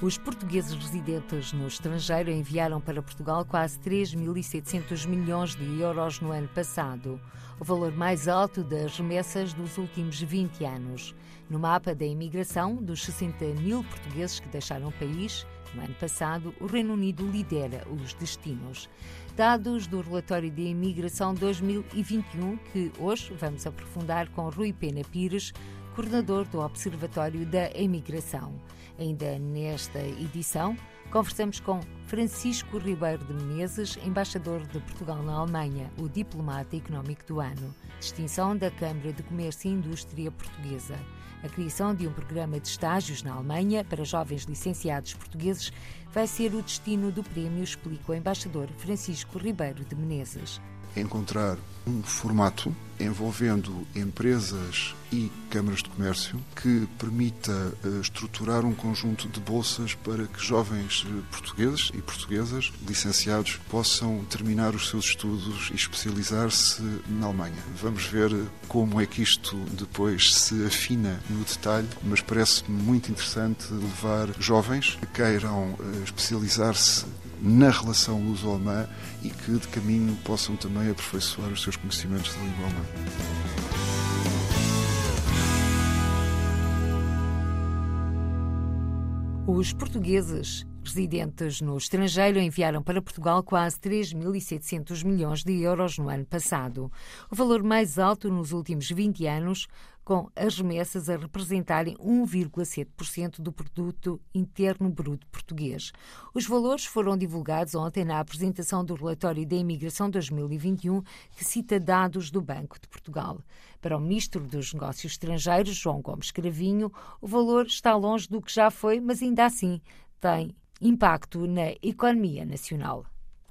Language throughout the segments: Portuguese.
Os portugueses residentes no estrangeiro enviaram para Portugal quase 3.700 milhões de euros no ano passado, o valor mais alto das remessas dos últimos 20 anos. No mapa da imigração, dos 60 mil portugueses que deixaram o país, no ano passado, o Reino Unido lidera os destinos. Dados do relatório de imigração 2021, que hoje vamos aprofundar com Rui Pena Pires, coordenador do Observatório da Imigração. Ainda nesta edição, conversamos com Francisco Ribeiro de Menezes, embaixador de Portugal na Alemanha, o diplomata económico do ano, distinção da Câmara de Comércio e Indústria Portuguesa. A criação de um programa de estágios na Alemanha para jovens licenciados portugueses vai ser o destino do prémio, explica o embaixador Francisco Ribeiro de Menezes encontrar um formato envolvendo empresas e câmaras de comércio que permita uh, estruturar um conjunto de bolsas para que jovens uh, portugueses e portuguesas licenciados possam terminar os seus estudos e especializar-se na Alemanha. Vamos ver como é que isto depois se afina no detalhe, mas parece muito interessante levar jovens que queiram especializar-se na relação luso-alemã e que de caminho possam também aperfeiçoar os seus conhecimentos da língua alemã. Os portugueses residentes no estrangeiro enviaram para Portugal quase 3.700 milhões de euros no ano passado, o valor mais alto nos últimos 20 anos, com as remessas a representarem 1,7% do produto interno bruto português. Os valores foram divulgados ontem na apresentação do relatório da imigração 2021, que cita dados do Banco de Portugal. Para o ministro dos Negócios Estrangeiros, João Gomes Cravinho, o valor está longe do que já foi, mas ainda assim tem impacto na economia nacional.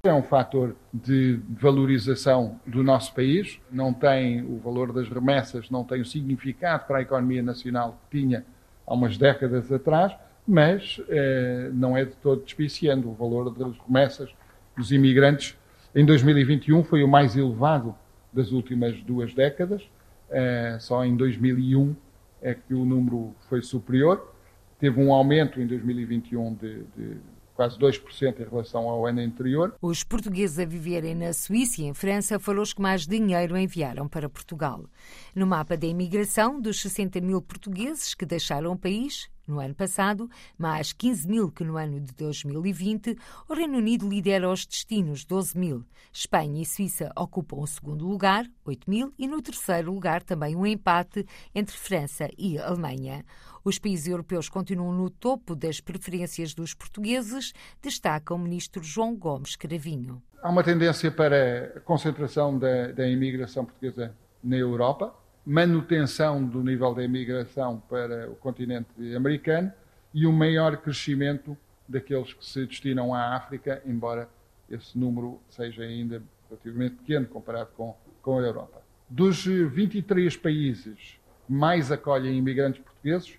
É um fator de valorização do nosso país, não tem o valor das remessas, não tem o significado para a economia nacional que tinha há umas décadas atrás, mas eh, não é de todo despiciando. O valor das remessas dos imigrantes em 2021 foi o mais elevado das últimas duas décadas, eh, só em 2001 é que o número foi superior. Teve um aumento em 2021 de, de quase 2% em relação ao ano anterior. Os portugueses a viverem na Suíça e em França foram os que mais dinheiro enviaram para Portugal. No mapa da imigração, dos 60 mil portugueses que deixaram o país, no ano passado, mais 15 mil que no ano de 2020, o Reino Unido lidera os destinos, 12 mil. Espanha e Suíça ocupam o segundo lugar, 8 mil, e no terceiro lugar também um empate entre França e Alemanha. Os países europeus continuam no topo das preferências dos portugueses, destaca o ministro João Gomes Cravinho. Há uma tendência para a concentração da, da imigração portuguesa na Europa, manutenção do nível da imigração para o continente americano e um maior crescimento daqueles que se destinam à África, embora esse número seja ainda relativamente pequeno comparado com, com a Europa. Dos 23 países que mais acolhem imigrantes portugueses,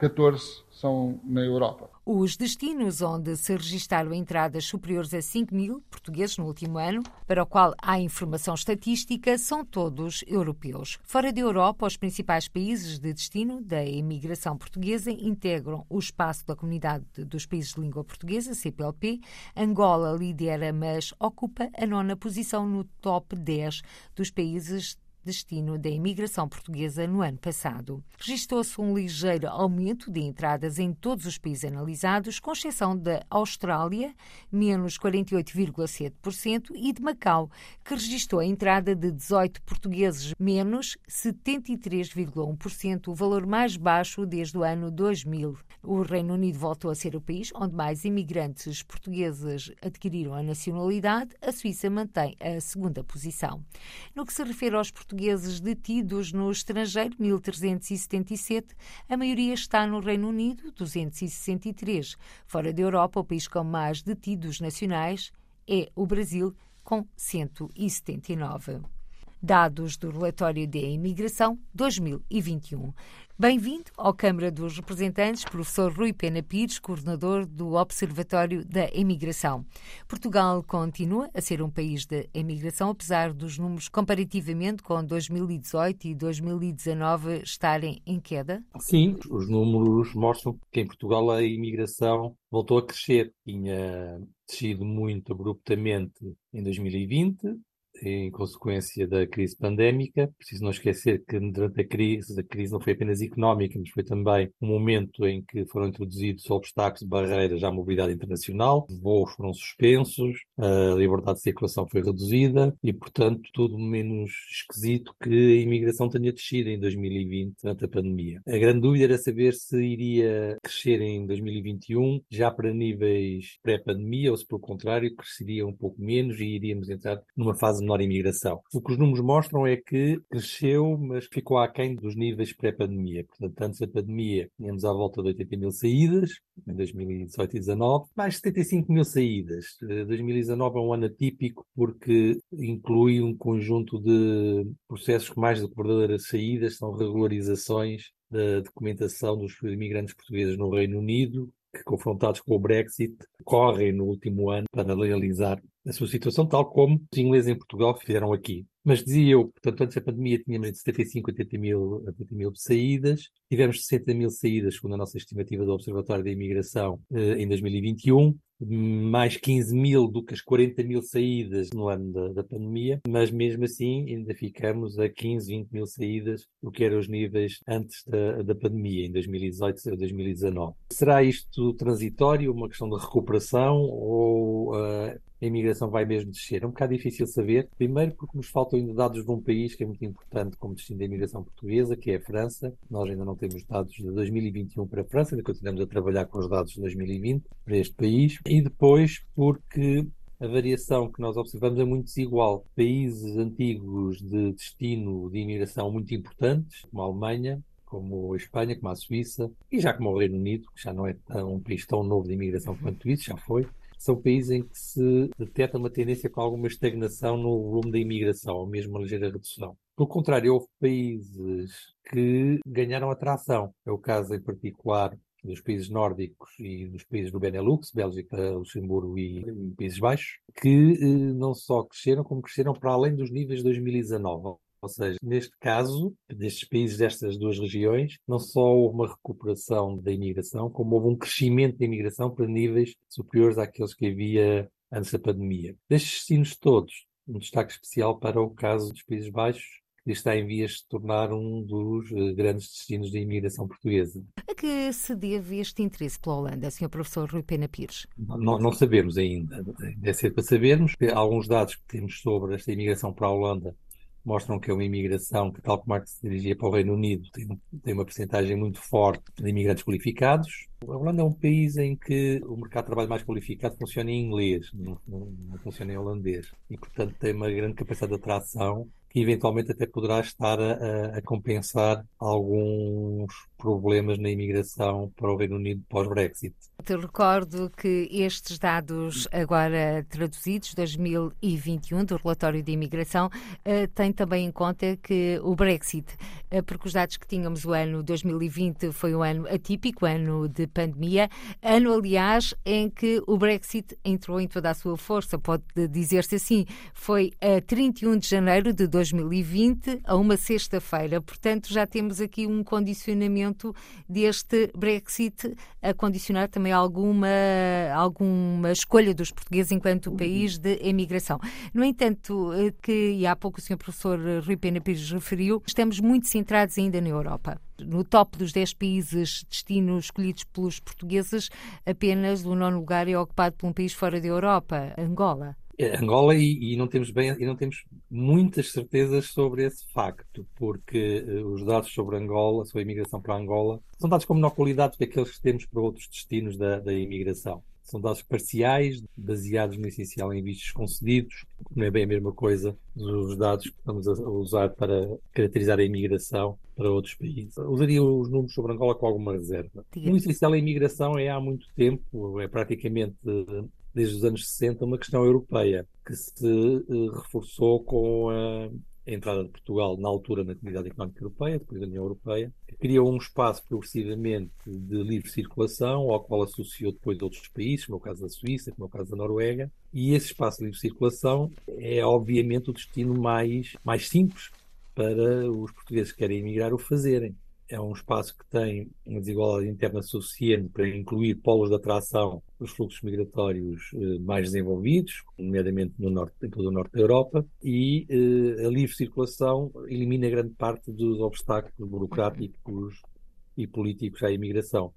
14 são na Europa. Os destinos onde se registaram entradas superiores a 5 mil portugueses no último ano, para o qual há informação estatística, são todos europeus. Fora da Europa, os principais países de destino da imigração portuguesa integram o espaço da Comunidade dos Países de Língua Portuguesa, CPLP. Angola lidera, mas ocupa a nona posição no top 10 dos países destino da imigração portuguesa no ano passado. Registrou-se um ligeiro aumento de entradas em todos os países analisados, com exceção da Austrália, menos 48,7%, e de Macau, que registrou a entrada de 18 portugueses, menos 73,1%, o valor mais baixo desde o ano 2000. O Reino Unido voltou a ser o país onde mais imigrantes portugueses adquiriram a nacionalidade, a Suíça mantém a segunda posição. No que se refere aos portugueses, portugueses detidos no estrangeiro, 1.377. A maioria está no Reino Unido, 263. Fora da Europa, o país com mais detidos nacionais é o Brasil, com 179. Dados do relatório de imigração 2021. Bem-vindo ao Câmara dos Representantes, professor Rui Pena Pires, coordenador do Observatório da Imigração. Portugal continua a ser um país de imigração, apesar dos números comparativamente com 2018 e 2019 estarem em queda? Sim, os números mostram que em Portugal a imigração voltou a crescer. Tinha descido muito abruptamente em 2020, em consequência da crise pandémica. Preciso não esquecer que durante a crise, a crise não foi apenas económica, mas foi também um momento em que foram introduzidos obstáculos, barreiras à mobilidade internacional, voos foram suspensos, a liberdade de circulação foi reduzida e, portanto, tudo menos esquisito que a imigração tenha descido em 2020 durante a pandemia. A grande dúvida era saber se iria crescer em 2021 já para níveis pré-pandemia ou se, pelo contrário, cresceria um pouco menos e iríamos entrar numa fase menor imigração. O que os números mostram é que cresceu, mas ficou aquém dos níveis pré-pandemia. Portanto, antes da pandemia, tínhamos à volta de 80 mil saídas, em 2018 e 2019, mais 75 mil saídas. 2019 é um ano atípico porque inclui um conjunto de processos que mais do que verdadeiras saídas são regularizações da documentação dos imigrantes portugueses no Reino Unido, que, confrontados com o Brexit, correm no último ano para legalizar a sua situação, tal como os ingleses em Portugal fizeram aqui. Mas dizia eu, portanto, antes da pandemia tínhamos entre 75 e 80 mil, 80 mil saídas, tivemos 60 mil saídas, segundo a nossa estimativa do Observatório da Imigração, eh, em 2021, mais 15 mil do que as 40 mil saídas no ano da, da, pandemia, mas mesmo assim ainda ficamos a 15, 20 mil saídas, o que eram os níveis antes da, da pandemia, em 2018 e 2019. Será isto transitório, uma questão de recuperação ou uh, a imigração vai mesmo descer? É um bocado difícil saber. Primeiro, porque nos faltam ainda dados de um país que é muito importante como destino da imigração portuguesa, que é a França. Nós ainda não temos dados de 2021 para a França, ainda continuamos a trabalhar com os dados de 2020 para este país. E depois, porque a variação que nós observamos é muito desigual. Países antigos de destino de imigração muito importantes, como a Alemanha, como a Espanha, como a Suíça e já como o Reino Unido, que já não é tão, um país tão novo de imigração quanto isso, já foi, são países em que se detecta uma tendência com alguma estagnação no volume da imigração, ou mesmo uma ligeira redução. Pelo contrário, houve países que ganharam atração. É o caso, em particular, dos países nórdicos e dos países do Benelux, Bélgica, Luxemburgo e, Países Baixos, que eh, não só cresceram, como cresceram para além dos níveis de 2019. Ou seja, neste caso, destes países destas duas regiões, não só houve uma recuperação da imigração, como houve um crescimento da imigração para níveis superiores àqueles que havia antes da pandemia. Destes destinos todos, um destaque especial para o caso dos Países Baixos, que está em vias de se tornar um dos eh, grandes destinos da imigração portuguesa. A que se deve este interesse pela Holanda, Sr. Professor Rui Pena Pires? Não, não sabemos ainda. É ser para sabermos. Alguns dados que temos sobre esta imigração para a Holanda mostram que é uma imigração que, tal como a que se dirigia para o Reino Unido, tem, tem uma percentagem muito forte de imigrantes qualificados. A Holanda é um país em que o mercado de trabalho mais qualificado funciona em inglês, não, não, não funciona em holandês. E, portanto, tem uma grande capacidade de atração que eventualmente até poderá estar a, a, compensar alguns problemas na imigração para o Reino Unido pós-Brexit. Te recordo que estes dados agora traduzidos, 2021, do relatório de imigração, uh, têm também em conta que o Brexit, uh, porque os dados que tínhamos o ano 2020 foi um ano atípico, ano de pandemia, ano, aliás, em que o Brexit entrou em toda a sua força, pode dizer-se assim, foi a 31 de janeiro de 2020 a uma sexta-feira. Portanto, já temos aqui um condicionamento deste Brexit a condicionar também alguma, alguma escolha dos portugueses enquanto país de emigração. No entanto, eh, que e há pouco o Sr. Professor Rui Pena Pires referiu, estamos muito centrados ainda na Europa. No top dos 10 países destinos escolhidos pelos portugueses, apenas o nono lugar é ocupado por um país fora da Europa, Angola. É, Angola e, e, não temos bem e não temos muitas certezas sobre esse facto, porque uh, os dados sobre Angola, sobre a imigração para Angola, são dados com menor qualidade do que aqueles que temos para outros destinos da, da imigração. São dados parciais, baseados no essencial em vistos concedidos, não é bem a mesma coisa dos dados que estamos a usar para caracterizar a imigração para outros países. Usaria os números sobre Angola com alguma reserva. O essencial em imigração é há muito tempo, é praticamente desde os anos 60, uma questão europeia que se uh, reforçou com a entrada de Portugal na altura na Comunidade Económica Europeia, depois da União Europeia, que criou um espaço progressivamente de livre circulação, ao qual associou depois outros países, como é o caso da Suíça, como é o caso da Noruega, e esse espaço de livre circulação é obviamente o destino mais, mais simples para os portugueses que querem emigrar o fazerem é um espaço que tem uma desigualdade interna suficiente para incluir polos de atração dos fluxos migratórios eh, mais desenvolvidos, nomeadamente no norte, em todo o norte da Europa, e eh, a livre circulação elimina grande parte dos obstáculos burocráticos e políticos à imigração.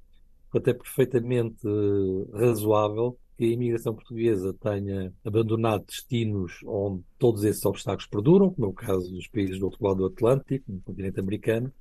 Portanto, é perfeitamente eh, razoável que a imigração portuguesa tenha abandonado destinos onde todos esses obstáculos perduram, como é o caso dos países do outro lado do Atlântico, no continente americano,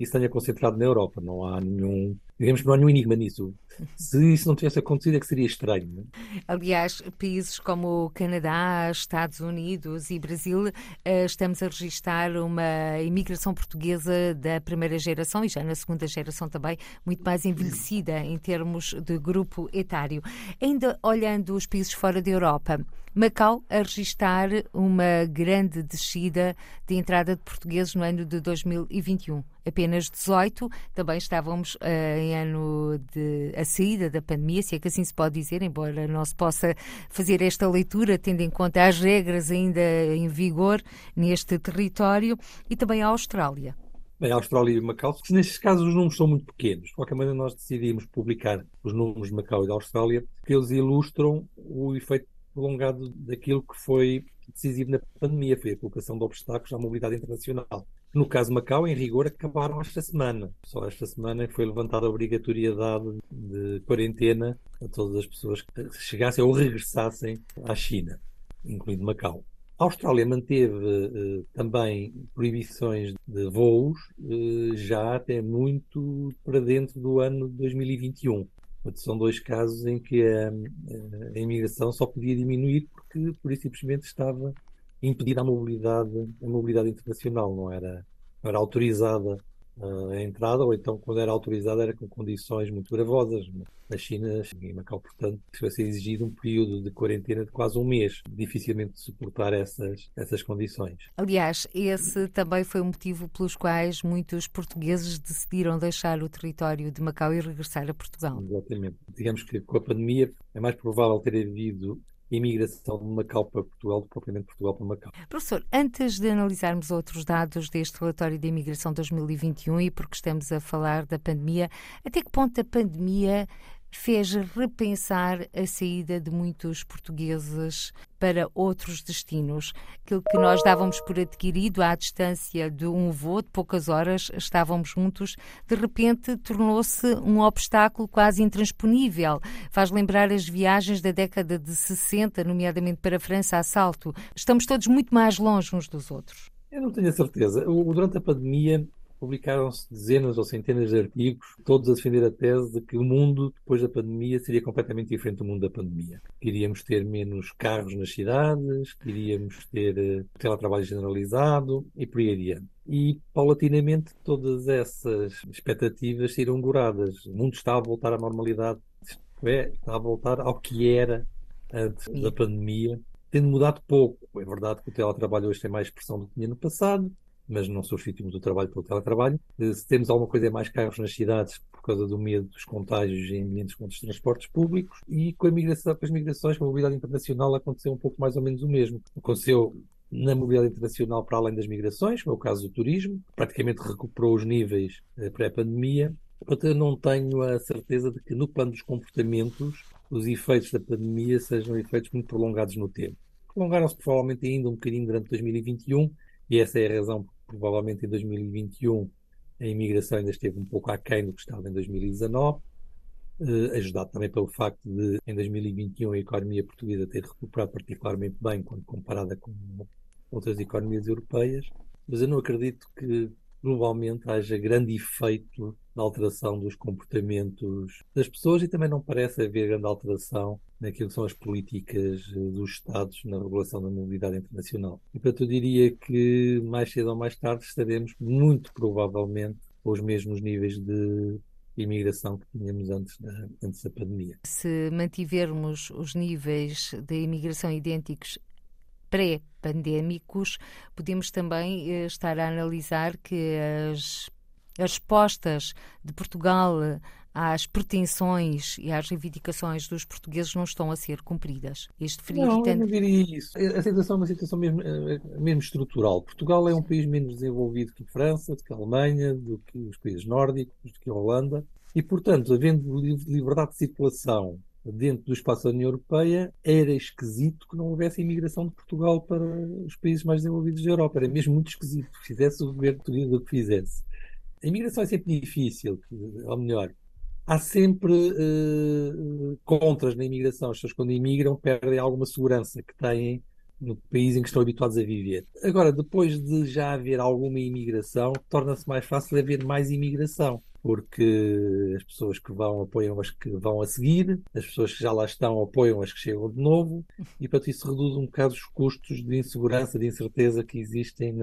isso tenha concentrado na Europa. Não há nenhum, digamos que não há nenhum enigma nisso. Se isso não tivesse acontecido, é que seria estranho. É? Aliás, países como Canadá, Estados Unidos e Brasil, eh, estamos a registrar uma imigração portuguesa da primeira geração e já na segunda geração também, muito mais envelhecida em termos de grupo etário. Ainda olhando os países fora da Europa, Macau a registrar uma grande descida de entrada de portugueses no ano de 2021. Apenas 18, também estávamos uh, em ano de a saída da pandemia, se é que assim se pode dizer, embora não se possa fazer esta leitura tendo em conta as regras ainda em vigor neste território, e também a Austrália. Bem, a Austrália e Macau, nestes casos os números são muito pequenos. De qualquer maneira, nós decidimos publicar os números de Macau e da Austrália, porque eles ilustram o efeito prolongado daquilo que foi decisivo na pandemia, foi a colocação de obstáculos à mobilidade internacional. No caso Macau, em rigor, acabaram esta semana. Só esta semana foi levantada a obrigatoriedade de quarentena a todas as pessoas que chegassem ou regressassem à China, incluindo Macau. A Austrália manteve eh, também proibições de voos eh, já até muito para dentro do ano 2021. São dois casos em que a, a imigração só podia diminuir porque, por isso, simplesmente estava impedida a mobilidade, a mobilidade internacional, não era, não era autorizada eh, a entrada, ou então, quando era autorizada, era com condições muito gravosas. Na China, em Macau, portanto, vai ser exigido um período de quarentena de quase um mês. Dificilmente suportar essas, essas condições. Aliás, esse também foi o motivo pelos quais muitos portugueses decidiram deixar o território de Macau e regressar a Portugal. Exatamente. Digamos que com a pandemia é mais provável ter havido imigração de Macau para Portugal do que propriamente Portugal para Macau. Professor, antes de analisarmos outros dados deste relatório de imigração 2021 e porque estamos a falar da pandemia, até que ponto a pandemia fez repensar a saída de muitos portugueses para outros destinos. Aquilo que nós dávamos por adquirido à distância de um voo, de poucas horas, estávamos juntos, de repente tornou-se um obstáculo quase intransponível. Faz lembrar as viagens da década de 60, nomeadamente para a França a salto. Estamos todos muito mais longe uns dos outros. Eu não tenho a certeza. Durante a pandemia, publicaram-se dezenas ou centenas de artigos, todos a defender a tese de que o mundo, depois da pandemia, seria completamente diferente do mundo da pandemia. Queríamos ter menos carros nas cidades, queríamos ter uh, teletrabalho generalizado e por aí adiante. E, paulatinamente, todas essas expectativas saíram goradas. O mundo está a voltar à normalidade, é, está a voltar ao que era antes da pandemia, tendo mudado pouco. É verdade que o teletrabalho hoje tem mais expressão do que tinha no passado, mas não substituímos o trabalho pelo teletrabalho. Eh, se temos alguma coisa é mais carros nas cidades por causa do medo dos contágios em ambientes com os transportes públicos e com, a migração, com as migrações, com a mobilidade internacional aconteceu um pouco mais ou menos o mesmo. Aconteceu na mobilidade internacional para além das migrações, como é o caso do turismo, praticamente recuperou os níveis eh, pré-pandemia. Eu não tenho a certeza de que no plano dos comportamentos os efeitos da pandemia sejam efeitos muito prolongados no tempo. Prolongaram-se provavelmente ainda um bocadinho durante 2021 e essa é a razão provavelmente em 2021 a imigração ainda esteve um pouco aquém do que estava em 2019, eh, ajudado também pelo facto de, em 2021, a economia portuguesa ter recuperado particularmente bem quando comparada com outras economias europeias, mas eu não acredito que globalmente haja grande efeito alteração dos comportamentos das pessoas e também não parece haver grande alteração naquilo que são as políticas eh, dos Estados na regulação da mobilidade internacional. E, portanto, eu diria que mais cedo ou mais tarde estaremos, muito provavelmente, com os mesmos níveis de imigração que tínhamos antes da, antes da pandemia. Se mantivermos os níveis de imigração idênticos pré-pandémicos, podemos também eh, estar a analisar que as, as respostas de Portugal às pretensões e às reivindicações dos portugueses não estão a ser cumpridas. Este frio não, eu não diria isso. A situação é uma situação mesmo, eh, mesmo estrutural. Portugal é um país menos desenvolvido que a França, do que a Alemanha, do que os países nórdicos, do que a Holanda. E, portanto, havendo liberdade de circulação dentro do espaço da União Europeia, era esquisito que não houvesse imigração de Portugal para os países mais desenvolvidos da Europa. Era mesmo muito esquisito que fizesse o governo português o que fizesse. A imigração é sempre difícil, ou melhor, há sempre uh, contras na imigração. As pessoas, quando imigram, perdem alguma segurança que têm no país em que estão habituados a viver. Agora, depois de já haver alguma imigração, torna-se mais fácil haver mais imigração porque as pessoas que vão apoiam as que vão a seguir, as pessoas que já lá estão apoiam as que chegam de novo, e para isso reduz um bocado os custos de insegurança, de incerteza que existem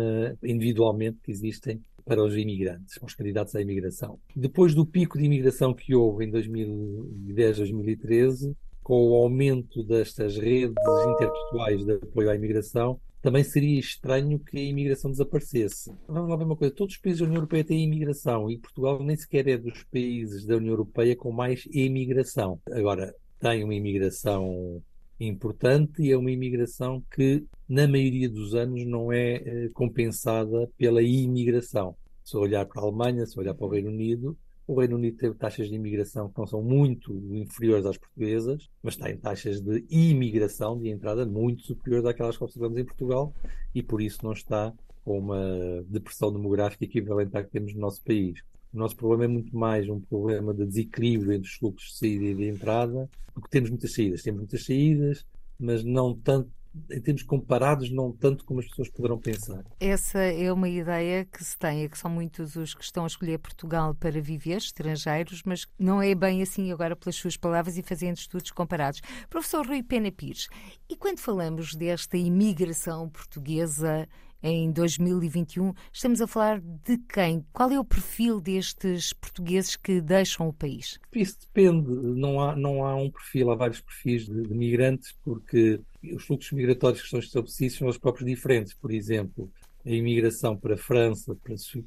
individualmente, que existem para os imigrantes, os candidatos à imigração. Depois do pico de imigração que houve em 2010, 2013, com o aumento destas redes interpessoais de apoio à imigração, também seria estranho que a imigração desaparecesse. Vamos lá ver uma coisa: todos os países da União Europeia têm imigração e Portugal nem sequer é dos países da União Europeia com mais imigração. Agora, tem uma imigração importante e é uma imigração que, na maioria dos anos, não é eh, compensada pela imigração. Se olhar para a Alemanha, se olhar para o Reino Unido, o Reino Unido teve taxas de imigração que não são muito inferiores às portuguesas, mas tem taxas de imigração, de entrada, muito superiores àquelas que observamos em Portugal e por isso não está com uma depressão demográfica equivalente à que temos no nosso país. O nosso problema é muito mais um problema de desequilíbrio entre os fluxos de saída e de entrada, porque temos muitas saídas. Temos muitas saídas, mas não tanto em termos comparados, não tanto como as pessoas poderão pensar. Essa é uma ideia que se tem, é que são muitos os que estão a escolher Portugal para viver, estrangeiros, mas não é bem assim agora pelas suas palavras e fazendo estudos comparados. Professor Rui Pena Pires, e quando falamos desta imigração portuguesa em 2021, estamos a falar de quem? Qual é o perfil destes portugueses que deixam o país? Isso depende, não há, não há um perfil, há vários perfis de, de migrantes, porque os fluxos migratórios que são estabelecidos são os próprios diferentes. Por exemplo, a imigração para a França,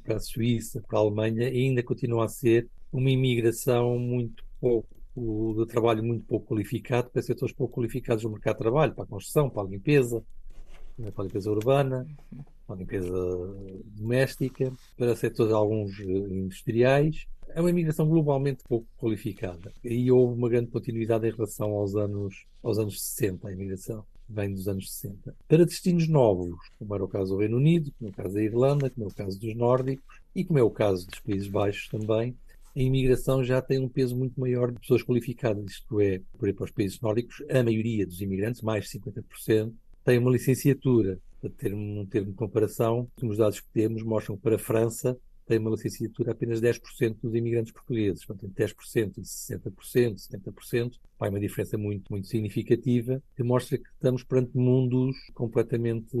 para a Suíça, para a Alemanha, ainda continua a ser uma imigração muito pouco de trabalho muito pouco qualificado para setores pouco qualificados no mercado de trabalho, para a construção, para a limpeza, para a limpeza urbana, para a limpeza doméstica, para setores alguns eh, industriais. É uma imigração globalmente pouco qualificada. E houve uma grande continuidade em relação aos anos, aos anos 60, a imigração vem dos anos 60. Para destinos novos, como era o caso do Reino Unido, como é o caso da Irlanda, como é o caso dos nórdicos e como é o caso dos Países Baixos também, a imigração já tem um peso muito maior de pessoas qualificadas, isto é, por exemplo, os países nórdicos, a maioria dos imigrantes, mais de 50%, tem uma licenciatura. Para ter um termo de comparação, os dados que temos mostram que para a França tem uma licenciatura apenas 10% dos imigrantes portugueses. Portanto, 10% e 60%, 70%, vai uma diferença muito, muito significativa, que mostra que estamos perante mundos completamente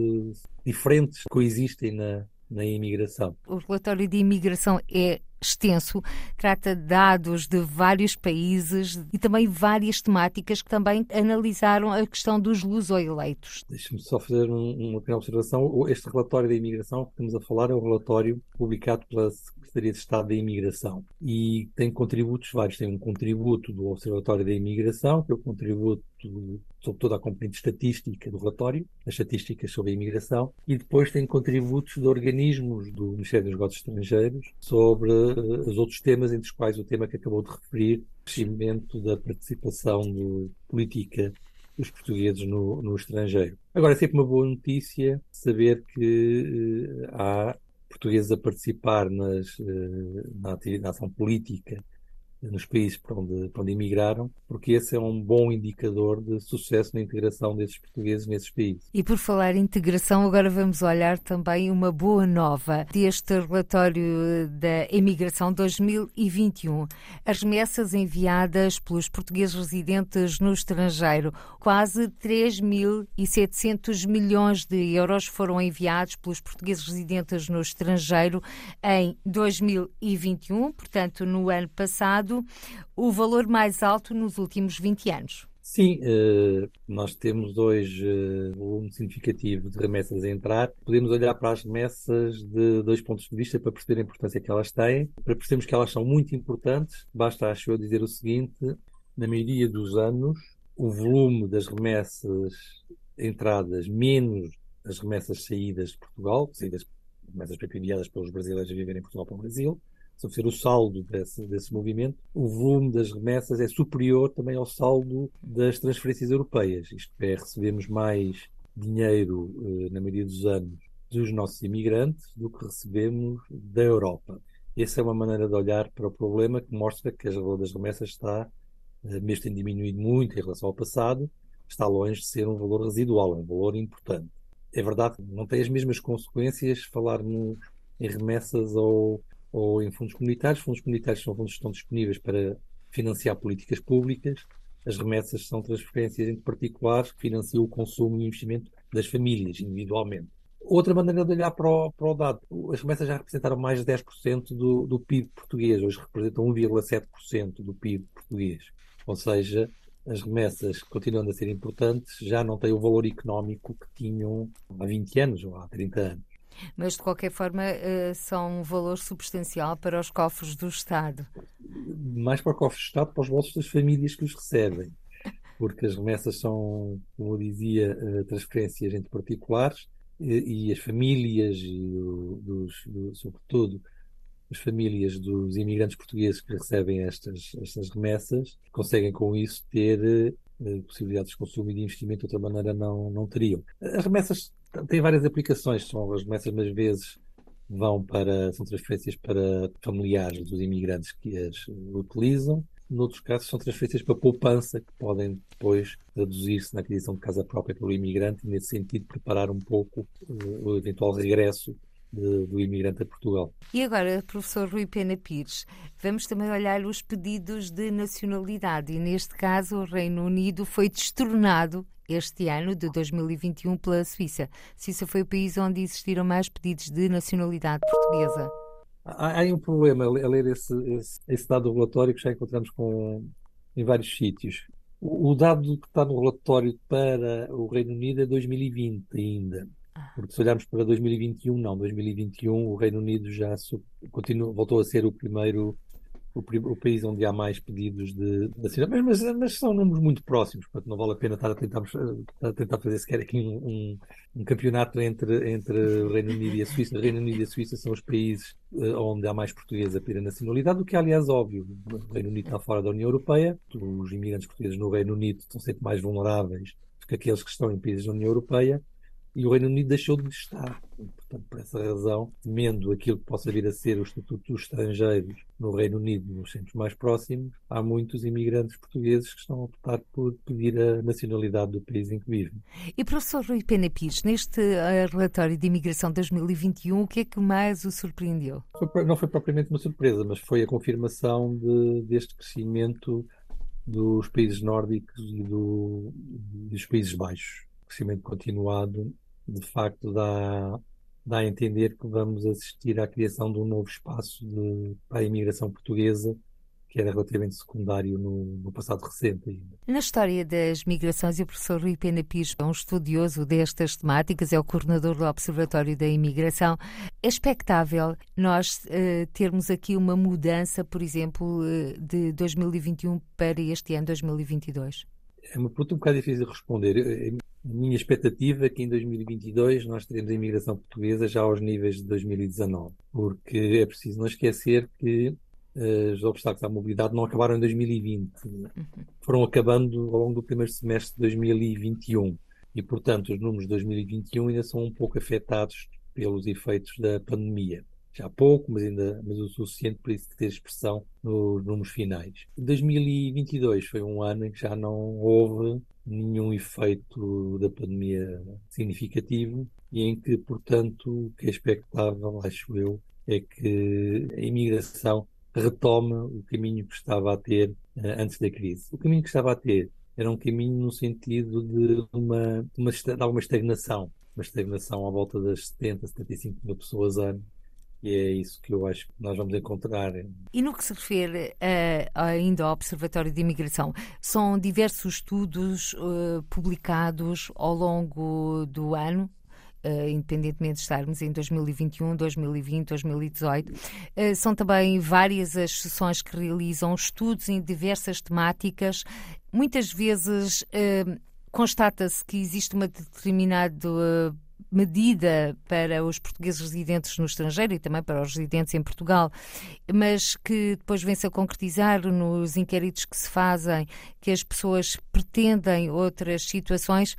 diferentes, que coexistem na, na imigração. O relatório de imigração é extenso, trata dados de vários países e também várias temáticas que também analisaram a questão dos luso-eleitos. Deixe-me só fazer um, uma pequena observação. Este relatório da imigração que estamos a falar é um relatório publicado pela Secretaria de Estado da Imigração e tem contributos vários. Tem um contributo do Observatório da Imigração, que é o contributo sobre toda a componente estatística do relatório, as estatísticas sobre a imigração, e depois tem contributos de organismos do Ministério dos Negócios Estrangeiros sobre uh, os outros temas, entre os quais o tema que acabou de referir, o crescimento da participação de política dos portugueses no, no estrangeiro. Agora, é sempre uma boa notícia saber que uh, há portugueses a participar nas, uh, na, na ação política nos países para onde, para onde emigraram, porque esse é um bom indicador de sucesso na integração desses portugueses nesses países. E por falar em integração, agora vamos olhar também uma boa nova deste relatório da imigração 2021. As remessas enviadas pelos portugueses residentes no estrangeiro, quase 3.700 milhões de euros foram enviados pelos portugueses residentes no estrangeiro em 2021, portanto, no ano passado o valor mais alto nos últimos 20 anos. Sim, uh, nós temos hoje uh, um volume significativo de remessas a entrar. Podemos olhar para as remessas de dois pontos de vista para perceber a importância que elas têm. Para percebermos que elas são muito importantes, basta, acho eu, dizer o seguinte: na maioria dos anos, o volume das remessas entradas menos as remessas saídas de Portugal, saídas, remessas enviadas pelos brasileiros a viverem em Portugal para o Brasil, se for o saldo desse, desse movimento, o volume das remessas é superior também ao saldo das transferências europeias. Isto é, recebemos mais dinheiro, eh, na maioria dos anos, dos nossos imigrantes do que recebemos da Europa. Essa é uma maneira de olhar para o problema que mostra que a valor das remessas está, eh, mesmo tendo diminuído muito em relação ao passado, está longe de ser um valor residual, é um valor importante. É verdade não tem as mesmas consequências falarmos em remessas ou ou em fundos comunitários. Fundos comunitários são fundos que estão disponíveis para financiar políticas públicas. As remessas são transferências entre particulares que financiam o consumo e o investimento das famílias, individualmente. Outra maneira de olhar para o, para o dado, as remessas já representaram mais de 10% do, do PIB português, hoje representam 1,7% do PIB português. Ou seja, as remessas, continuando a ser importantes, já não têm o valor económico que tinham há 20 anos ou há 30 anos mas de qualquer forma eh, são um valor substancial para os cofres do Estado. Mais para o cofre do Estado, para os bolsos das famílias que os recebem, porque as remessas são, como eu dizia, eh, transferências entre particulares e, as famílias, e dos, do, sobretudo as famílias dos imigrantes portugueses que recebem estas, estas remessas, conseguem com isso ter eh, possibilidades de consumo e de investimento de outra maneira não, não teriam. As remessas têm várias aplicações, são as remessas, mas vezes vão para, são transferências para familiares dos imigrantes que as utilizam. Noutros casos, são transferências para poupança, que podem depois traduzir-se na aquisição de casa própria pelo imigrante e, nesse sentido, preparar um pouco uh, o eventual regresso de, do imigrante a Portugal. E agora, professor Rui Pena Pires, vamos também olhar os pedidos de nacionalidade e neste caso o Reino Unido foi destornado este ano de 2021 pela Suíça. Suíça foi o país onde existiram mais pedidos de nacionalidade portuguesa. Há, há um problema a ler esse, esse, esse dado relatório que já encontramos com, em vários sítios. O, o dado que está no relatório para o Reino Unido é 2020 ainda. Porque se olharmos para 2021, não, 2021 o Reino Unido já continua, voltou a ser o primeiro o, o, país onde há mais pedidos de, de mas, mas, mas, são números muito próximos, portanto não vale a pena estar a tentar, a tentar fazer sequer aqui um, um, um, campeonato entre, entre o Reino Unido e a Suíça. O Reino Unido e a Suíça são os países uh, onde há mais portugueses a pedir nacionalidade, o que é aliás óbvio. O Reino Unido está fora da União Europeia, os imigrantes portugueses no Reino Unido estão sempre mais vulneráveis do que aqueles que estão em países da União Europeia e o Reino Unido deixou de estar. Portanto, por essa razão, temendo aquilo que possa vir a ser o Estatuto dos Estrangeiros no Reino Unido, nos centros mais próximos, há muitos imigrantes portugueses que estão a optar por pedir a nacionalidade do país em que vivem. E professor Rui Pena Pires, neste uh, relatório de imigração 2021, o que é que mais o surpreendeu? Não foi propriamente uma surpresa, mas foi a confirmação de, deste crescimento dos países nórdicos e do, dos Países Baixos. Crescimento continuado de facto dá, dá a entender que vamos assistir à criação de um novo espaço de, para a imigração portuguesa que era relativamente secundário no, no, passado recente ainda. Na história das migrações, o professor Rui Pena Pires é um estudioso destas temáticas, é o coordenador do Observatório da Imigração. É expectável nós uh, termos aqui uma mudança, por exemplo, uh, de 2021 para este ano 2022? É uma pergunta um bocado difícil de responder. A minha expectativa é que em 2022 nós teremos a imigração portuguesa já aos níveis de 2019, porque é preciso não esquecer que uh, os obstáculos à mobilidade não acabaram em 2020, uhum. foram acabando ao longo do primeiro semestre de 2021 e, portanto, os números de 2021 ainda são um pouco afetados pelos efeitos da pandemia já pouco, mas ainda mas o suficiente para isso ter expressão nos números finais. 2022 foi um ano em que já não houve nenhum efeito da pandemia significativo e em que, portanto, o que é expectável, acho eu, é que a imigração retoma o caminho que estava a ter uh, antes da crise. O caminho que estava a ter era um caminho no sentido de uma, uma, de alguma estagnação, uma estagnação à volta das 70, 75 mil pessoas ano, E é isso que eu acho que nós vamos encontrar. E no que se refere uh, ainda ao Observatório de Imigração, são diversos estudos uh, publicados ao longo do ano Uh, independentemente de estarmos em 2021, 2020, 2018. Uh, são também várias as sessões que realizam estudos em diversas temáticas. Muitas vezes uh, constata-se que existe uma determinada medida para os portugueses residentes no estrangeiro e também para os residentes em Portugal, mas que depois vem-se a concretizar nos inquéritos que se fazem, que as pessoas pretendem outras situações.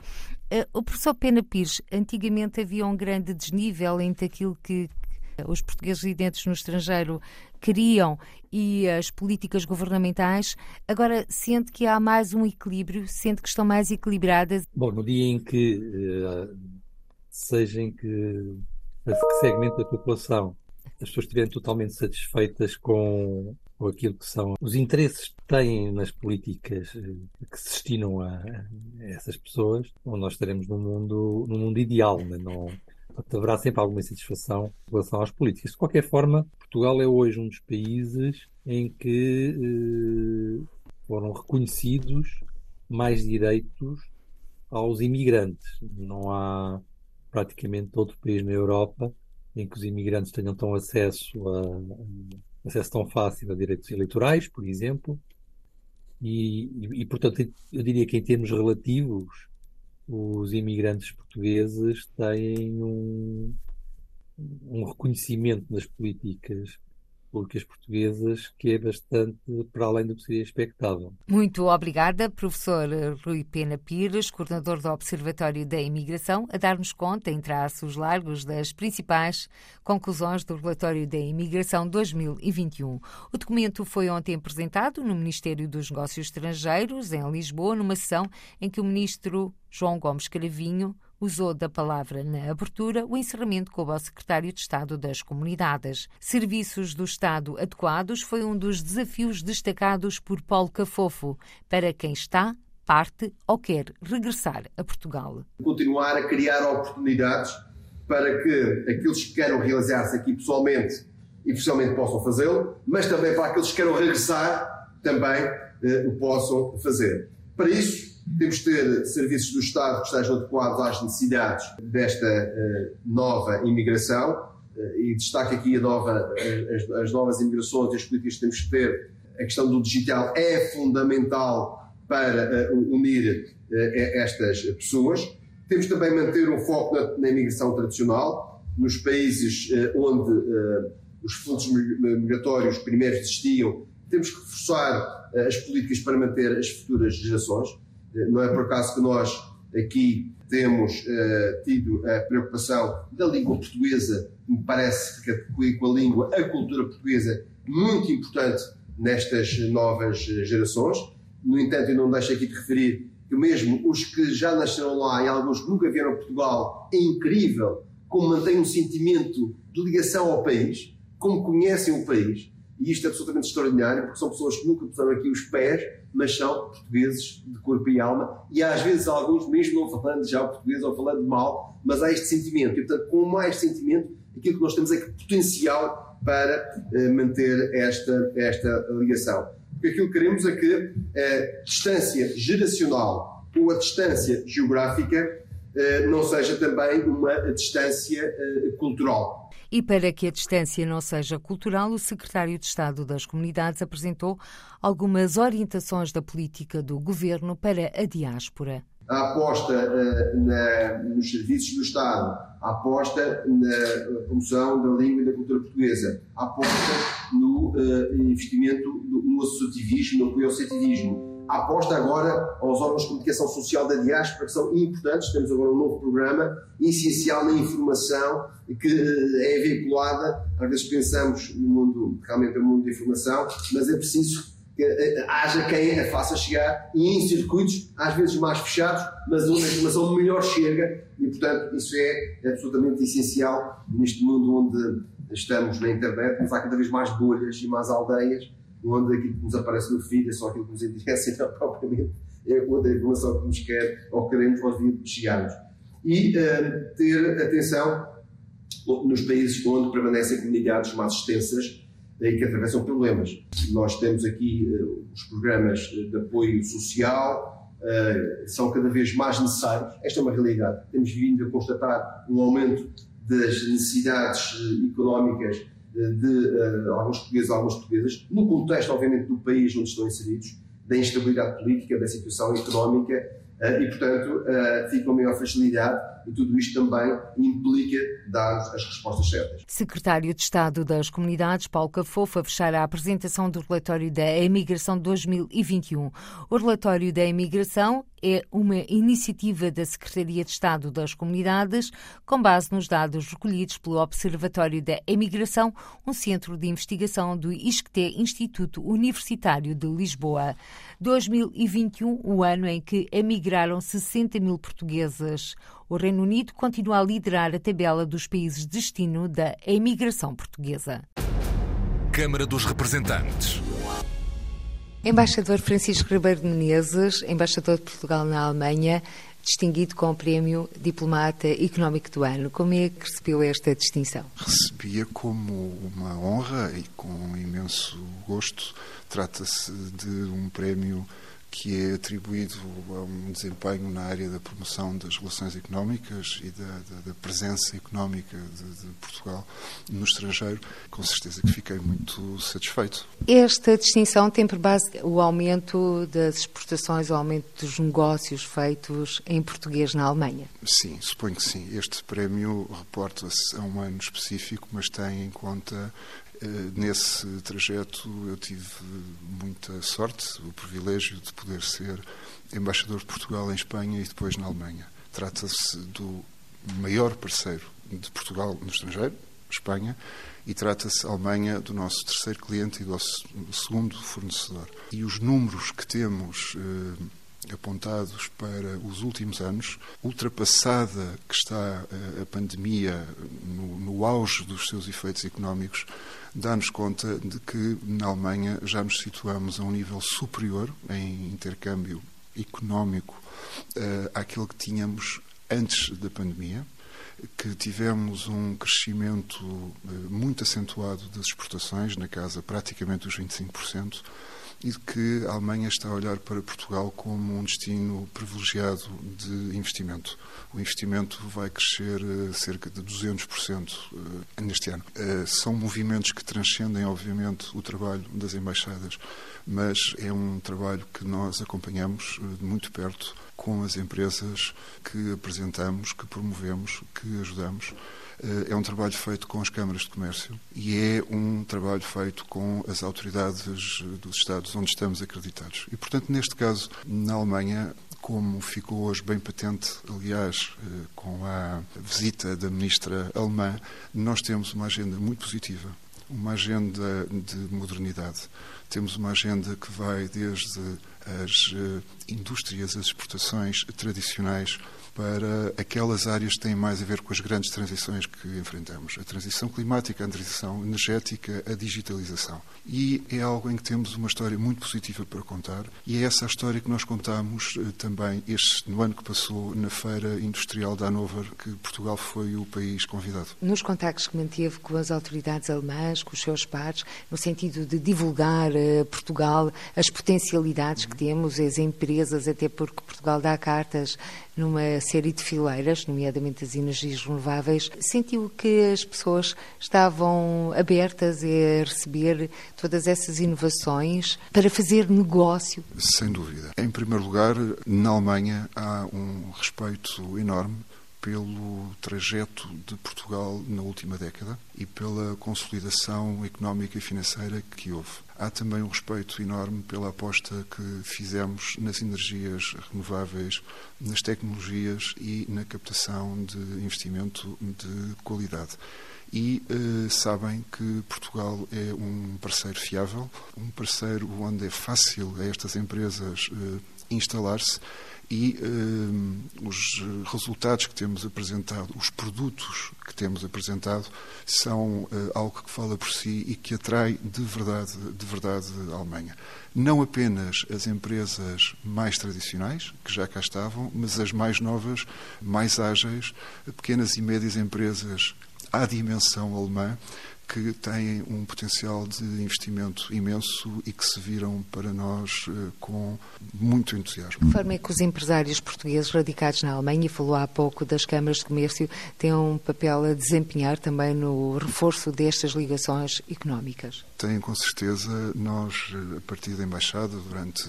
Eh, o professor Pena Pires, antigamente havia um grande desnível entre aquilo que os portugueses residentes no estrangeiro queriam e as políticas governamentais. Agora sente que há mais um equilíbrio, sente que estão mais equilibradas? Bom, no dia em que, uh, seja em que, que segmento da população as pessoas estiverem totalmente satisfeitas com ou aquilo que são os interesses que têm nas políticas eh, que se destinam a, a essas pessoas, onde nós estaremos num mundo, num mundo ideal, né? não, haverá sempre alguma insatisfação em relação às políticas. De qualquer forma, Portugal é hoje um dos países em que eh, foram reconhecidos mais direitos aos imigrantes. Não há praticamente outro país na Europa em que os imigrantes tenham tão acesso a, acesso tão fácil a direitos eleitorais, por exemplo, e, e, e, portanto, eu diria que em termos relativos, os imigrantes portugueses têm um, um reconhecimento nas políticas públicas portuguesas que é bastante para além do que seria expectável. Muito obrigada, professor Rui Pena Pires, coordenador do Observatório da Imigração, a dar-nos conta, em traços largos, das principais conclusões do relatório da Imigração 2021. O documento foi ontem apresentado no Ministério dos Negócios Estrangeiros, em Lisboa, numa sessão em que o ministro João Gomes Cravinho usou da palavra na abertura o encerramento com o secretário de Estado das Comunidades. Serviços do Estado adequados foi um dos desafios destacados por Paulo Cafofo para quem está, parte ou quer regressar a Portugal. Continuar a criar oportunidades para que aqueles que queiram realizar-se aqui pessoalmente e pessoalmente possam fazê-lo, mas também para aqueles que queiram regressar também eh, o possam fazer. Para isso, temos de ter serviços do Estado que estejam adequados às necessidades desta uh, nova imigração uh, e destaque aqui nova, uh, as, as, novas imigrações e as políticas que temos que ter. A questão do digital é fundamental para unir estas pessoas. Temos também manter um foco na, na imigração tradicional, nos países onde os fluxos migratórios primeiros existiam, temos que reforçar as políticas para manter as futuras gerações. Não é por acaso que nós aqui temos uh, tido a preocupação da língua portuguesa, me parece que com a língua, a cultura portuguesa, muito importante nestas novas gerações. No entanto, eu não deixo aqui de referir que mesmo os que já nasceram lá e alguns que nunca vieram a Portugal, é incrível como mantêm um sentimento de ligação ao país, como conhecem o país, e isto é absolutamente extraordinário, porque são pessoas que nunca puseram aqui os pés mas são portugueses de corpo e alma, e às vezes alguns, mesmo não falando já o português ou falando mal, mas há este sentimento. E, portanto, com mais sentimento, aquilo que nós temos é que potencial para uh, manter esta, esta ligação. Porque aquilo que queremos é que a distância geracional ou a distância geográfica não seja também uma distância uh, cultural. E para que a distância não seja cultural, o secretário de Estado das Comunidades apresentou algumas orientações da política do governo para a diáspora. A aposta uh, na, nos serviços do Estado, a aposta na promoção da língua e da cultura portuguesa, a aposta no investimento no associativismo, no apoio a aposta agora aos órgãos de comunicação social da diáspora, que são importantes. Temos agora um novo programa essencial na informação que eh, é veiculada. Às vezes pensamos no mundo, realmente é mundo de informação, mas é preciso que eh, haja quem a faça chegar e em circuitos, às vezes mais fechados, mas onde a informação melhor chega e, portanto, isso é absolutamente essencial neste mundo onde estamos na internet, mas há cada vez mais bolhas e mais aldeias onde aquilo que nos aparece no feed é só aquilo que nos interessa e não propriamente é outra informação que nos quer ou queremos ouvir chegarmos. E uh, ter atenção nos países onde permanecem comunidades mais extensas e que atravessam problemas. Nós temos aqui uh, os programas de apoio social, são cada vez mais necessários. Esta é uma realidade. Temos vindo a constatar um aumento das necessidades económicas de alguns portugueses e algumas portuguesas, no contexto, obviamente, do país onde estão inseridos, da instabilidade política, da situação económica e, portanto, fica com maior facilidade e tudo isto também implica dar as respostas certas. Secretário de Estado das Comunidades, Paulo Cafofo, a fechar a apresentação do relatório da Imigração 2021. O relatório da Imigração é uma iniciativa da Secretaria de Estado das Comunidades, com base nos dados recolhidos pelo Observatório da Imigração, um centro de investigação do ISCTE, Instituto Universitário de Lisboa. 2021, o ano em que emigraram 60 mil portuguesas. O Reino Unido continua a liderar a tabela dos países de destino da imigração portuguesa. Câmara dos Representantes. Embaixador Francisco Ribeiro de Menezes, embaixador de Portugal na Alemanha, distinguido com o Prémio Diplomata Económico do Ano. Como é que recebeu esta distinção? Recebia como uma honra e com imenso gosto. Trata-se de um prémio que é atribuído a um desempenho na área da promoção das relações económicas e da, da, da presença económica de, de, Portugal no estrangeiro, com certeza que fiquei muito satisfeito. Esta distinção tem por base o aumento das exportações, o aumento dos negócios feitos em português na Alemanha? Sim, suponho que sim. Este prémio reporta-se a um ano específico, mas tem em conta nesse trajeto eu tive muita sorte, o privilégio de poder ser embaixador de Portugal em Espanha e depois na Alemanha. Trata-se do maior parceiro de Portugal no estrangeiro, Espanha, e trata-se, Alemanha, do nosso terceiro cliente e do nosso segundo fornecedor. E os números que temos eh, apontados para os últimos anos, ultrapassada que está eh, a pandemia no, no auge dos seus efeitos económicos, dá-nos conta de que na Alemanha já nos situamos a um nível superior em intercâmbio económico uh, àquele que tínhamos antes da pandemia, que tivemos um crescimento uh, muito acentuado das exportações, na casa praticamente dos 25%, e de que a Alemanha está a olhar para Portugal como um destino privilegiado de investimento. O investimento vai crescer uh, cerca de 200% uh, neste ano. Uh, são movimentos que transcendem, obviamente, o trabalho das embaixadas, mas é um trabalho que nós acompanhamos de muito perto com as empresas que apresentamos, que promovemos, que ajudamos eh, é um trabalho feito com as câmaras de comércio e é um trabalho feito com as autoridades dos Estados onde estamos acreditados. E, portanto, neste caso, na Alemanha, como ficou hoje bem patente, aliás, eh, com a visita da ministra alemã, nós temos uma agenda muito positiva, uma agenda de modernidade. Temos uma agenda que vai desde as eh, indústrias, as exportações tradicionais, para aquelas áreas que têm mais a ver com as grandes transições que enfrentamos: a transição climática, a transição energética, a digitalização. E é algo em que temos uma história muito positiva para contar, e é essa a história que nós contamos eh, também este, no ano que passou na Feira Industrial da Hannover, que Portugal foi o país convidado. Nos contactos que manteve com as autoridades alemãs, com os seus pares, no sentido de divulgar uh, Portugal, as potencialidades que temos, as empresas, até porque Portugal dá cartas numa série de fileiras, nomeadamente as energias renováveis, sentiu que as pessoas estavam abertas a receber todas essas inovações para fazer negócio? Sem dúvida. Em primeiro lugar, na Alemanha há um respeito enorme pelo trajeto de Portugal na última década e pela consolidação económica e financeira que houve. Há também um respeito enorme pela aposta que fizemos nas energias renováveis, nas tecnologias e na captação de investimento de qualidade. E eh, sabem que Portugal é um parceiro fiável, um parceiro onde é fácil a estas empresas eh, instalar-se e uh, os resultados que temos apresentado, os produtos que temos apresentado, são uh, algo que fala por si e que atrai de verdade, de verdade a Alemanha. Não apenas as empresas mais tradicionais, que já cá estavam, mas as mais novas, mais ágeis, pequenas e médias empresas à dimensão alemã que têm um potencial de investimento imenso e que se viram para nós eh, com muito entusiasmo. De forma é que os empresários portugueses radicados na Alemanha, e falou há pouco das câmaras de comércio, têm um papel a desempenhar também no reforço destas ligações económicas? Têm, com certeza. Nós, a partir da Embaixada, durante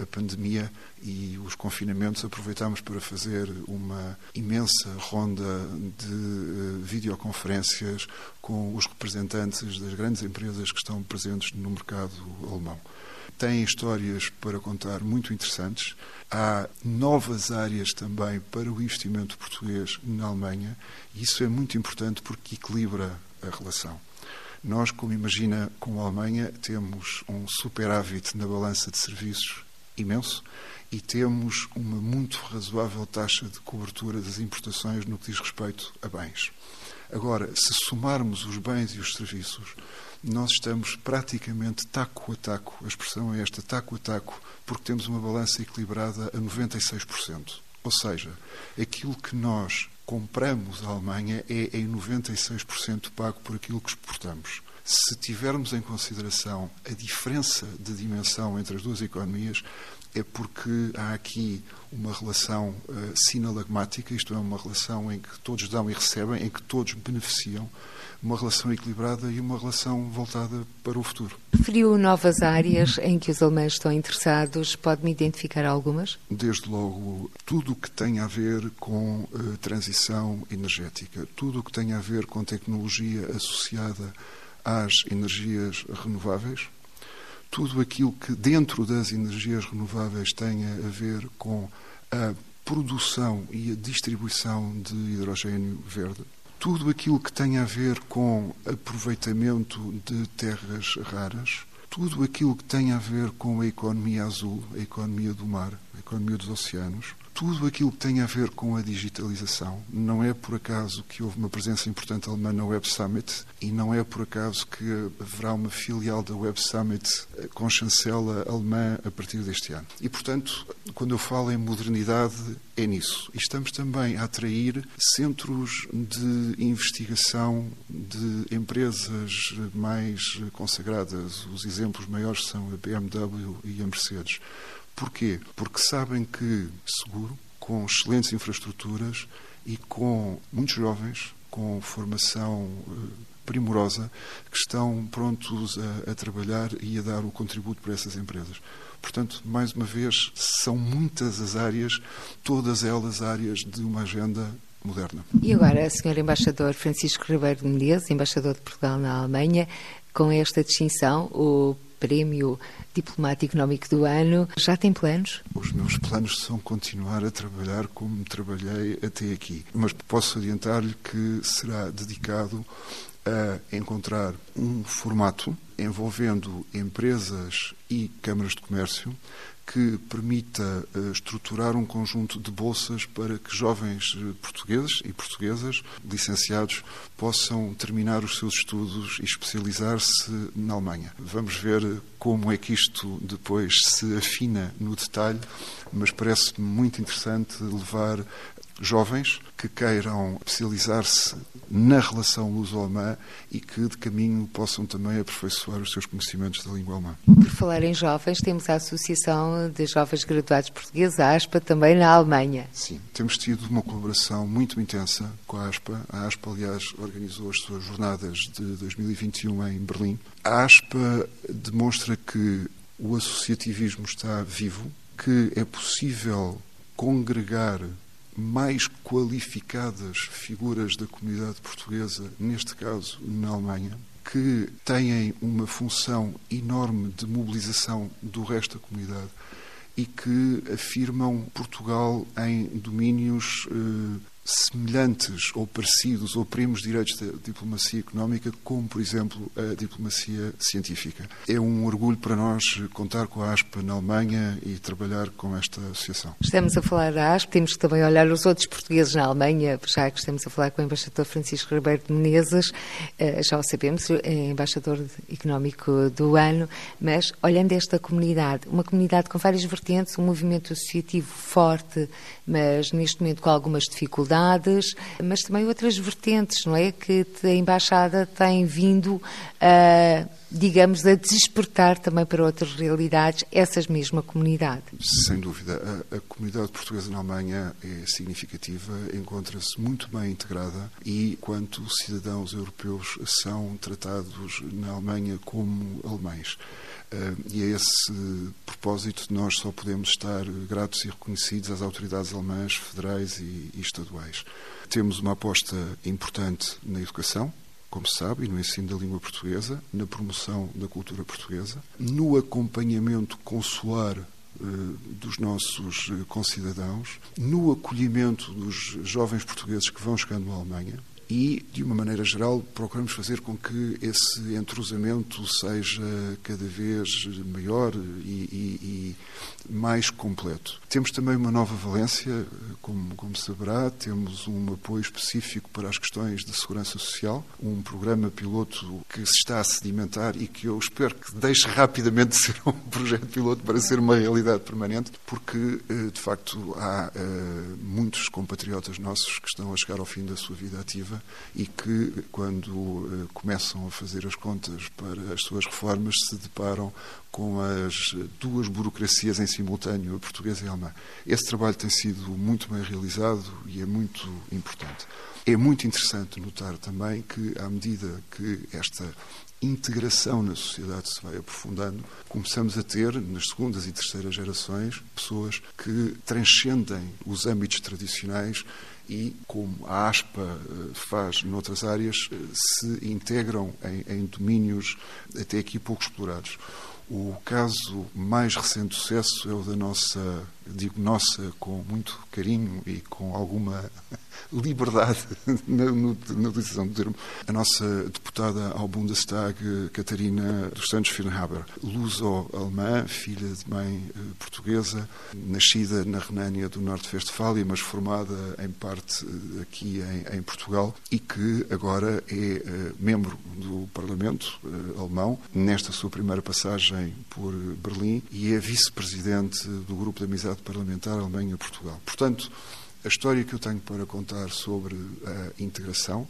a pandemia e os confinamentos, aproveitámos para fazer uma imensa ronda de uh, videoconferências com os representantes das grandes empresas que estão presentes no mercado alemão. Têm histórias para contar muito interessantes. Há novas áreas também para o investimento português na Alemanha e isso é muito importante porque equilibra a relação. Nós, como imagina, com a Alemanha, temos um superávit na balança de serviços imenso e temos uma muito razoável taxa de cobertura das importações no que diz respeito a bens. Agora, se somarmos os bens e os serviços, nós estamos praticamente taco a taco, a expressão é esta, taco a taco, porque temos uma balança equilibrada a 96%. Ou seja, aquilo que nós compramos à Alemanha é em 96% pago por aquilo que exportamos. Se tivermos em consideração a diferença de dimensão entre as duas economias, é porque há aqui uma relação uh, sinalagmática, isto é, uma relação em que todos dão e recebem, em que todos beneficiam, uma relação equilibrada e uma relação voltada para o futuro. Referiu novas áreas em que os alemães estão interessados, pode-me identificar algumas? Desde logo, tudo o que tem a ver com uh, transição energética, tudo o que tem a ver com tecnologia associada às energias renováveis, tudo aquilo que dentro das energias renováveis tenha a ver com a produção e a distribuição de hidrogênio verde, tudo aquilo que tenha a ver com aproveitamento de terras raras, tudo aquilo que tenha a ver com a economia azul, a economia do mar, a economia dos oceanos, tudo aquilo que tem a ver com a digitalização. Não é por acaso que houve uma presença importante alemã na Web Summit e não é por acaso que haverá uma filial da Web Summit com chancela alemã a partir deste ano. E, portanto, quando eu falo em modernidade, é nisso. E estamos também a atrair centros de investigação de empresas mais consagradas. Os exemplos maiores são a BMW e a Mercedes. Porquê? Porque sabem que seguro, com excelentes infraestruturas e com muitos jovens com formação eh, primorosa que estão prontos a, a, trabalhar e a dar o contributo para essas empresas. Portanto, mais uma vez, são muitas as áreas, todas elas áreas de uma agenda moderna. E agora, Sr. Embaixador Francisco Ribeiro de Menezes, embaixador de Portugal na Alemanha, com esta distinção, o Prémio Diplomático Económico do Ano. Já tem planos? Os meus planos são continuar a trabalhar como trabalhei até aqui. Mas posso adiantar-lhe que será dedicado a encontrar um formato envolvendo empresas e câmaras de comércio que permita uh, estruturar um conjunto de bolsas para que jovens uh, portugueses e portuguesas licenciados possam terminar os seus estudos e especializar-se na Alemanha. Vamos ver como é que isto depois se afina no detalhe, mas parece-me muito interessante levar jovens que queiram especializar-se na relação luso-alemã e que de caminho possam também aperfeiçoar os seus conhecimentos da língua alemã. Por falar em jovens, temos a Associação de Jovens Graduados Portugueses, a ASPA, também na Alemanha. Sim, temos tido uma colaboração muito intensa com a ASPA. A ASPA, aliás, organizou as suas jornadas de 2021 em Berlim. A ASPA demonstra que o associativismo está vivo, que é possível congregar mais qualificadas figuras da comunidade portuguesa, neste caso na Alemanha, que têm uma função enorme de mobilização do resto da comunidade e que afirmam Portugal em domínios eh, semelhantes ou parecidos ou primos direitos da diplomacia económica, como, por exemplo, a diplomacia científica. É um orgulho para nós contar com a ASPA na Alemanha e trabalhar com esta associação. Estamos a falar da ASPA, temos que também olhar os outros portugueses na Alemanha, já que estamos a falar com o embaixador Francisco Ribeiro de Menezes, eh, já o sabemos, é embaixador económico do ano, mas olhando esta comunidade, uma comunidade com várias vertentes, um movimento associativo forte, mas neste momento com algumas dificuldades, mas também outras vertentes, não é? Que a Embaixada tem vindo a, digamos, a despertar também para outras realidades essas mesma comunidade. Sem dúvida. A, a comunidade portuguesa na Alemanha é significativa, encontra-se muito bem integrada e, quanto cidadãos europeus, são tratados na Alemanha como alemães. Uh, e a esse propósito nós só podemos estar gratos e reconhecidos às autoridades alemãs, federais e, e estaduais. Temos uma aposta importante na educação, como se sabe, e no ensino da língua portuguesa, na promoção da cultura portuguesa, no acompanhamento consular uh, dos nossos concidadãos, no acolhimento dos jovens portugueses que vão chegando à Alemanha, e, de uma maneira geral, procuramos fazer com que esse entrosamento seja cada vez maior e, e, e mais completo. Temos também uma nova valência, como, como saberá, temos um apoio específico para as questões de segurança social, um programa piloto que se está a sedimentar e que eu espero que deixe rapidamente de ser um projeto piloto para ser uma realidade permanente, porque, eh, de facto, há uh, muitos compatriotas nossos que estão a chegar ao fim da sua vida ativa e que, quando uh, começam a fazer as contas para as suas reformas, se deparam com as duas burocracias em simultâneo, a portuguesa e a alemã. Esse trabalho tem sido muito bem realizado e é muito importante. É muito interessante notar também que, à medida que esta integração na sociedade se vai aprofundando, começamos a ter, nas segundas e terceiras gerações, pessoas que transcendem os âmbitos tradicionais e, como a ASPA eh, faz noutras áreas, eh, se integram em, em domínios até aqui pouco explorados. O caso mais recente de sucesso é o da nossa, digo nossa com muito carinho e com alguma liberdade na, na utilização do termo, a nossa deputada ao Bundestag, Catarina dos Santos Firnhaber, luso-alemã, filha de mãe eh, portuguesa, nascida na Renânia do Norte-Westfália, mas formada em parte eh, aqui em, em, Portugal e que agora é eh, membro do Parlamento alemão, nesta sua primeira passagem por Berlim, e é vice-presidente do Grupo de Amizade Parlamentar Alemanha-Portugal. Portanto, a história que eu tenho para contar sobre a integração,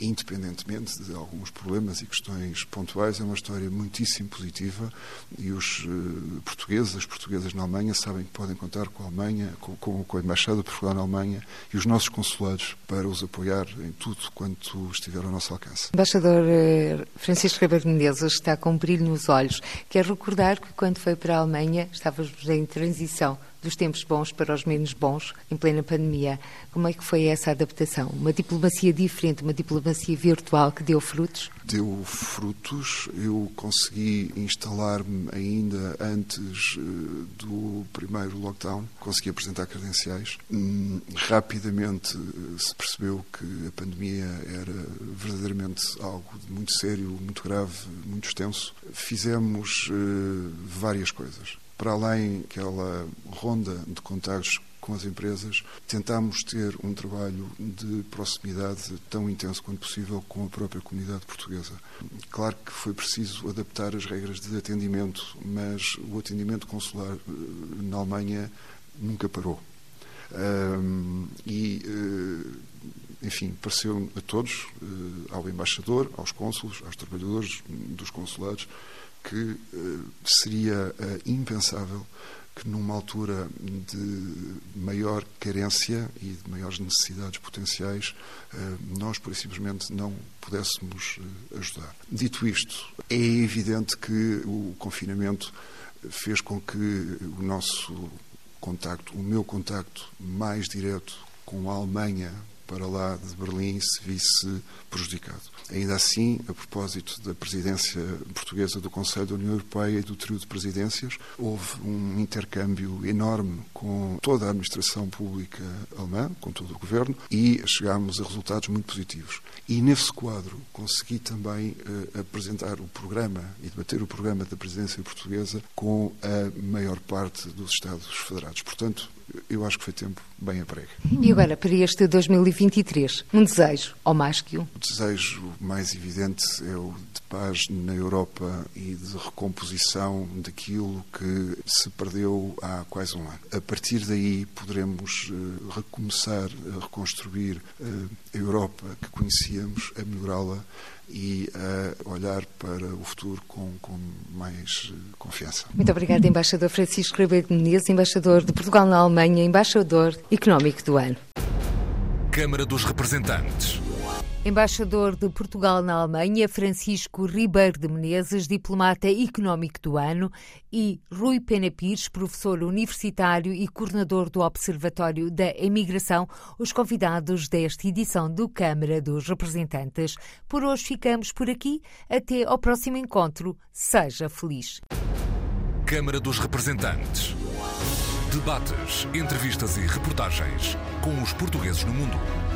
independentemente de alguns problemas e questões pontuais, é uma história muitíssimo positiva e os eh, portugueses, as portuguesas na Alemanha, sabem que podem contar com a Alemanha, com, com a Embaixada Portugal na Alemanha e os nossos consulados para os apoiar em tudo quanto estiver ao nosso alcance. Embaixador eh, Francisco Ribeiro Menezes está com um brilho nos olhos. Quero recordar que quando foi para a Alemanha estávamos em transição dos tempos bons para os menos bons em plena pandemia. Como é que foi essa adaptação? Uma diplomacia diferente, uma diplomacia virtual que deu frutos? Deu frutos. Eu consegui instalar-me ainda antes eh, do primeiro lockdown, consegui apresentar credenciais. Hum, rapidamente eh, se percebeu que a pandemia era verdadeiramente algo muito sério, muito grave, muito extenso. Fizemos eh, várias coisas para além daquela ronda de contactos com as empresas, tentámos ter um trabalho de proximidade tão intenso quanto possível com a própria comunidade portuguesa. Claro que foi preciso adaptar as regras de atendimento, mas o atendimento consular eh, na Alemanha nunca parou. Um, e, uh, enfim, pareceu a todos, uh, ao embaixador, aos cônsulos, aos trabalhadores dos consulados, que uh, seria uh, impensável que numa altura de maior carência e de maiores necessidades potenciais, uh, nós, por simplesmente, não pudéssemos ajudar. Dito isto, é evidente que o confinamento fez com que o nosso contacto, o meu contacto mais direto com a Alemanha para lá de Berlim se visse prejudicado. Ainda assim, a propósito da presidência portuguesa do Conselho da União Europeia e do trio de presidências, houve um intercâmbio enorme com toda a administração pública alemã, com todo o governo, e chegámos a resultados muito positivos. E nesse quadro consegui também uh, apresentar o programa e debater o programa da presidência portuguesa com a maior parte dos Estados Federados. Portanto, eu acho que foi tempo bem prega. E agora, para este 2023, um desejo, ou mais que um? O desejo mais evidente é o de paz na Europa e de recomposição daquilo que se perdeu há quase um ano. A partir daí poderemos uh, recomeçar a reconstruir uh, a Europa que conhecíamos, a melhorá-la e a olhar para o futuro com, com mais confiança. Muito obrigada, embaixador Francisco Ribeiro de Menezes, embaixador de Portugal na Alemanha, embaixador económico do ano. Câmara dos Representantes. Embaixador de Portugal na Alemanha, Francisco Ribeiro de Menezes, diplomata económico do ano, e Rui Pena Pires, professor universitário e coordenador do Observatório da Emigração, os convidados desta edição do Câmara dos Representantes. Por hoje ficamos por aqui. Até ao próximo encontro. Seja feliz. Câmara dos Representantes. Debates, entrevistas e reportagens com os portugueses no mundo.